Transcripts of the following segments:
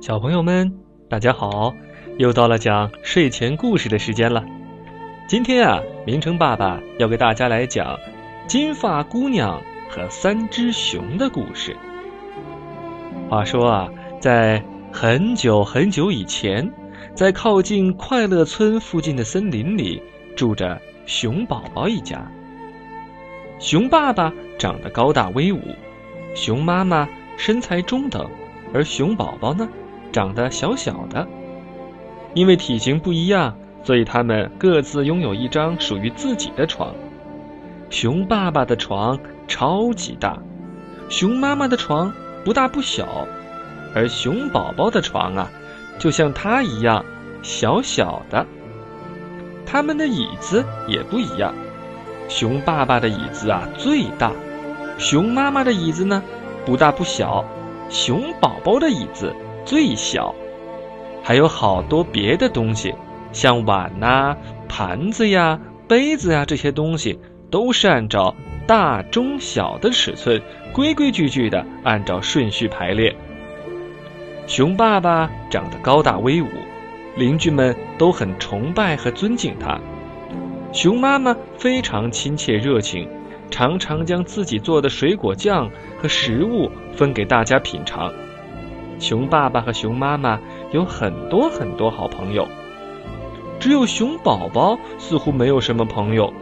小朋友们，大家好！又到了讲睡前故事的时间了。今天啊，明成爸爸要给大家来讲金发姑娘和三只熊的故事。话说啊，在很久很久以前，在靠近快乐村附近的森林里，住着熊宝宝一家。熊爸爸长得高大威武，熊妈妈身材中等，而熊宝宝呢，长得小小的。因为体型不一样，所以他们各自拥有一张属于自己的床。熊爸爸的床超级大，熊妈妈的床不大不小，而熊宝宝的床啊，就像他一样小小的。他们的椅子也不一样。熊爸爸的椅子啊最大，熊妈妈的椅子呢不大不小，熊宝宝的椅子最小，还有好多别的东西，像碗呐、盘子呀、杯子呀这些东西，都是按照大、中、小的尺寸，规规矩矩的按照顺序排列。熊爸爸长得高大威武，邻居们都很崇拜和尊敬他。熊妈妈非常亲切热情，常常将自己做的水果酱和食物分给大家品尝。熊爸爸和熊妈妈有很多很多好朋友，只有熊宝宝似乎没有什么朋友，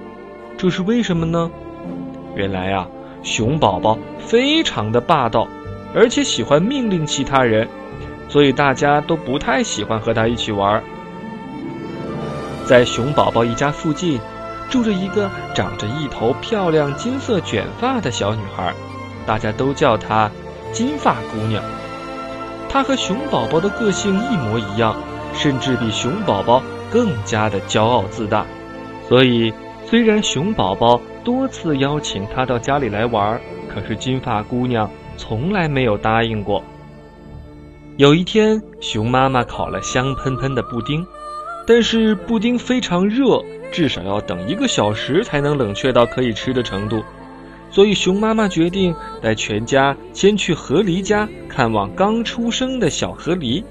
这是为什么呢？原来啊，熊宝宝非常的霸道，而且喜欢命令其他人，所以大家都不太喜欢和他一起玩。在熊宝宝一家附近，住着一个长着一头漂亮金色卷发的小女孩，大家都叫她金发姑娘。她和熊宝宝的个性一模一样，甚至比熊宝宝更加的骄傲自大。所以，虽然熊宝宝多次邀请她到家里来玩，可是金发姑娘从来没有答应过。有一天，熊妈妈烤了香喷喷的布丁。但是布丁非常热，至少要等一个小时才能冷却到可以吃的程度，所以熊妈妈决定带全家先去河狸家看望刚出生的小河狸。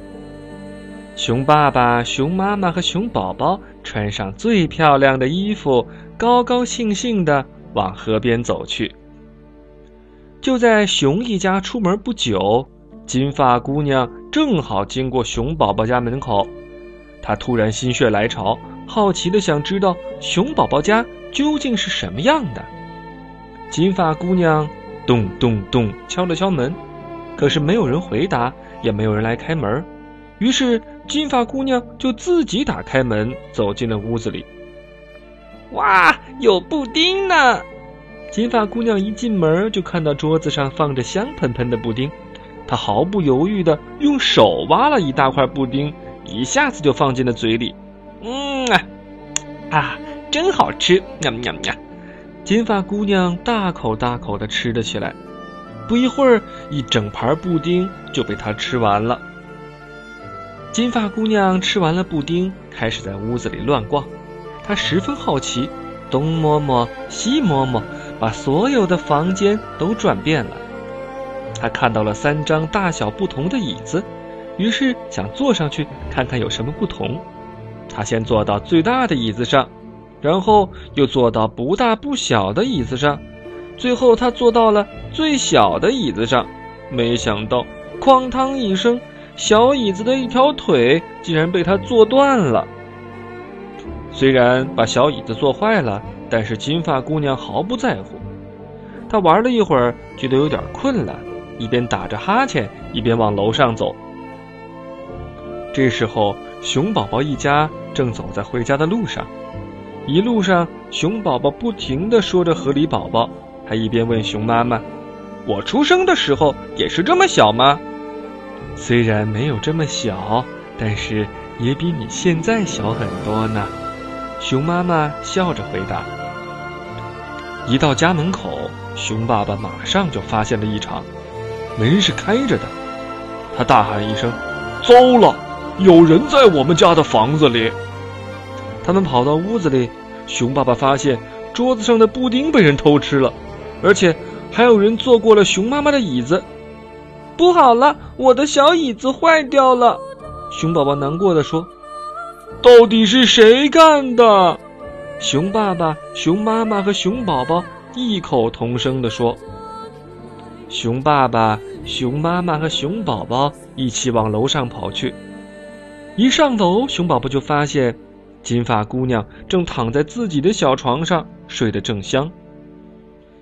熊爸爸、熊妈妈和熊宝宝穿上最漂亮的衣服，高高兴兴地往河边走去。就在熊一家出门不久，金发姑娘正好经过熊宝宝家门口。她突然心血来潮，好奇的想知道熊宝宝家究竟是什么样的。金发姑娘咚咚咚敲了敲门，可是没有人回答，也没有人来开门。于是金发姑娘就自己打开门，走进了屋子里。哇，有布丁呢！金发姑娘一进门就看到桌子上放着香喷喷的布丁，她毫不犹豫的用手挖了一大块布丁。一下子就放进了嘴里，嗯啊，啊，真好吃！喵喵喵！金发姑娘大口大口的吃了起来。不一会儿，一整盘布丁就被她吃完了。金发姑娘吃完了布丁，开始在屋子里乱逛。她十分好奇，东摸摸，西摸摸，把所有的房间都转遍了。她看到了三张大小不同的椅子。于是想坐上去看看有什么不同。他先坐到最大的椅子上，然后又坐到不大不小的椅子上，最后他坐到了最小的椅子上。没想到，哐当一声，小椅子的一条腿竟然被他坐断了。虽然把小椅子坐坏了，但是金发姑娘毫不在乎。她玩了一会儿，觉得有点困了，一边打着哈欠，一边往楼上走。这时候，熊宝宝一家正走在回家的路上。一路上，熊宝宝不停地说着“河狸宝宝”，还一边问熊妈妈：“我出生的时候也是这么小吗？”“虽然没有这么小，但是也比你现在小很多呢。”熊妈妈笑着回答。一到家门口，熊爸爸马上就发现了异常，门是开着的。他大喊一声：“糟了！”有人在我们家的房子里。他们跑到屋子里，熊爸爸发现桌子上的布丁被人偷吃了，而且还有人坐过了熊妈妈的椅子。不好了，我的小椅子坏掉了。熊宝宝难过的说：“到底是谁干的？”熊爸爸、熊妈妈和熊宝宝异口同声地说：“熊爸爸、熊妈妈和熊宝宝一起往楼上跑去。一上楼，熊宝宝就发现金发姑娘正躺在自己的小床上睡得正香。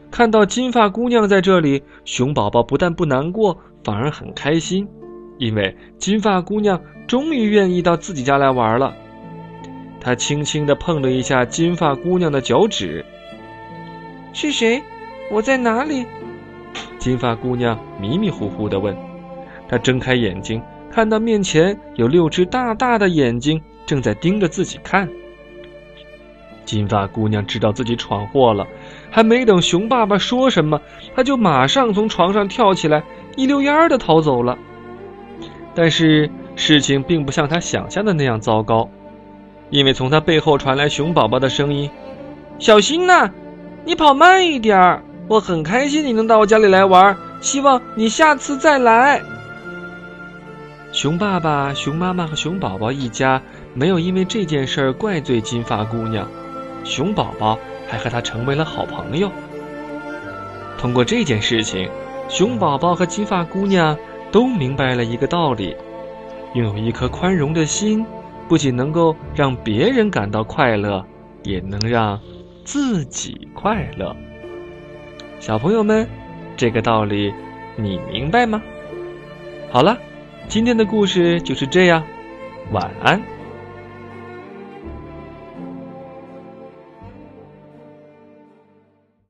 看到金发姑娘在这里，熊宝宝不但不难过，反而很开心，因为金发姑娘终于愿意到自己家来玩了。”他轻轻地碰了一下金发姑娘的脚趾。是谁？我在哪里？金发姑娘迷迷糊糊地问。她睁开眼睛，看到面前有六只大大的眼睛正在盯着自己看。金发姑娘知道自己闯祸了，还没等熊爸爸说什么，她就马上从床上跳起来，一溜烟儿的逃走了。但是事情并不像她想象的那样糟糕。因为从她背后传来熊宝宝的声音：“小心呐，你跑慢一点儿。我很开心你能到我家里来玩，希望你下次再来。”熊爸爸、熊妈妈和熊宝宝一家没有因为这件事儿怪罪金发姑娘，熊宝宝还和她成为了好朋友。通过这件事情，熊宝宝和金发姑娘都明白了一个道理：拥有一颗宽容的心。不仅能够让别人感到快乐，也能让自己快乐。小朋友们，这个道理你明白吗？好了，今天的故事就是这样，晚安。